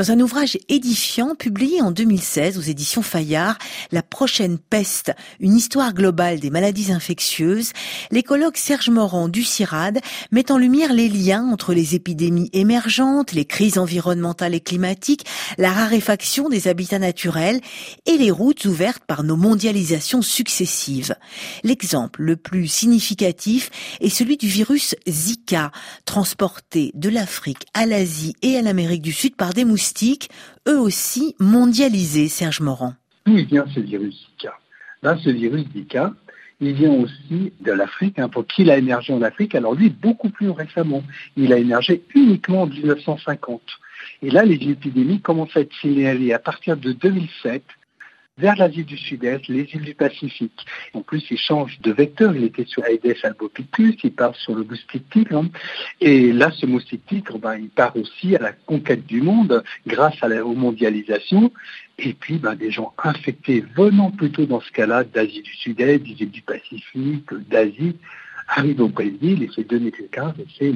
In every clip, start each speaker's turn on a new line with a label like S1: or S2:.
S1: Dans un ouvrage édifiant publié en 2016 aux éditions Fayard, La prochaine peste, une histoire globale des maladies infectieuses, l'écologue Serge Morand du CIRAD met en lumière les liens entre les épidémies émergentes, les crises environnementales et climatiques, la raréfaction des habitats naturels et les routes ouvertes par nos mondialisations successives. L'exemple le plus significatif est celui du virus Zika, transporté de l'Afrique à l'Asie et à l'Amérique du Sud par des moustiques eux aussi mondialisés, Serge Morand.
S2: D'où vient ce virus Zika Là, ce virus Zika, il vient aussi de l'Afrique. Hein, pour qui il a émergé en Afrique Alors lui, beaucoup plus récemment. Il a émergé uniquement en 1950. Et là, les épidémies commencent à être signalées à partir de 2007 vers l'Asie du Sud-Est, les îles du Pacifique. En plus, il change de vecteur. Il était sur Aedes albopicus, il part sur le moustique tigre. Hein. Et là, ce moustique tigre, ben, il part aussi à la conquête du monde grâce à la mondialisation. Et puis, ben, des gens infectés venant plutôt dans ce cas-là d'Asie du Sud-Est, des îles du Pacifique, d'Asie, arrivent au Brésil et c'est 2015 et c'est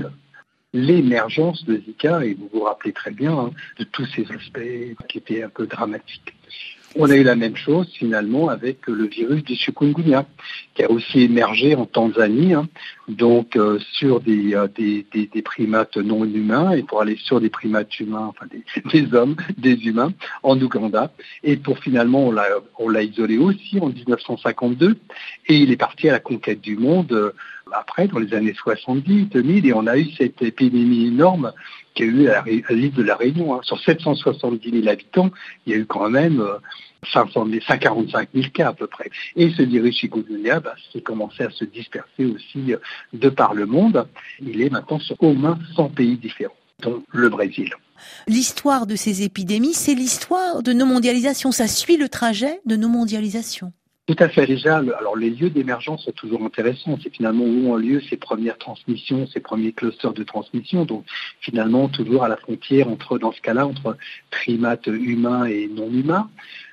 S2: l'émergence de Zika, et vous vous rappelez très bien hein, de tous ces aspects qui étaient un peu dramatiques. On a eu la même chose finalement avec le virus du chikungunya, qui a aussi émergé en Tanzanie, hein, donc euh, sur euh, des, des, primates non humains et pour aller sur des primates humains, enfin des, hommes, des humains, en Ouganda. Et pour finalement, on l'a isolé aussi en 1952 et il est parti à la conquête du monde euh, après, dans les années 70, 2000, et on a eu cette épidémie énorme qui a eu à l'île de la Réunion. Hein. Sur 770 000 habitants, il y a eu quand même 145 000 cas à peu près. Et ce virus chikungunya bah, s'est commencé à se disperser aussi euh, de par le monde. Il est maintenant sur au moins 100 pays différents, dont le Brésil.
S1: L'histoire de ces épidémies, c'est l'histoire de nos mondialisations. Ça suit le trajet de nos mondialisations.
S2: Tout à fait. Déjà, alors les lieux d'émergence sont toujours intéressants. C'est finalement où ont lieu ces premières transmissions, ces premiers clusters de transmission. Donc finalement, toujours à la frontière entre, dans ce cas-là, entre primates humains et non humains.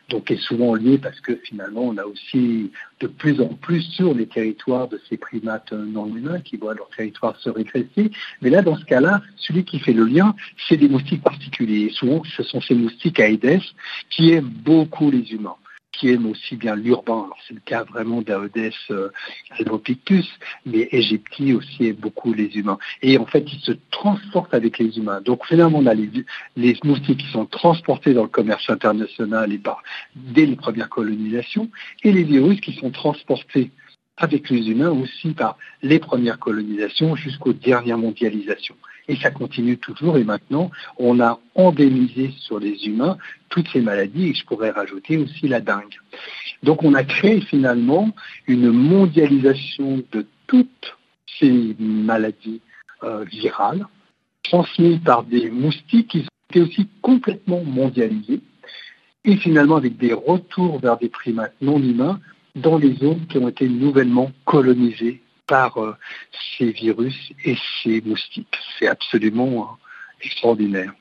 S2: Donc est souvent lié parce que finalement, on a aussi de plus en plus sur les territoires de ces primates non humains qui voient leur territoire se régresser. Mais là, dans ce cas-là, celui qui fait le lien, c'est des moustiques particuliers. Souvent, ce sont ces moustiques Aedes qui aiment beaucoup les humains qui aiment aussi bien l'urbain. Alors c'est le cas vraiment d'Aodes euh, mais Égypti aussi aime beaucoup les humains. Et en fait, ils se transportent avec les humains. Donc finalement, on a les, moustiques qui sont transportés dans le commerce international dès les premières colonisations, et les virus qui sont transportés avec les humains aussi par les premières colonisations jusqu'aux dernières mondialisations. Et ça continue toujours. Et maintenant, on a endémisé sur les humains toutes ces maladies. Et je pourrais rajouter aussi la dengue. Donc on a créé finalement une mondialisation de toutes ces maladies euh, virales transmises par des moustiques qui été aussi complètement mondialisés et finalement avec des retours vers des primates non humains dans les zones qui ont été nouvellement colonisées par euh, ces virus et ces moustiques. C'est absolument euh, extraordinaire.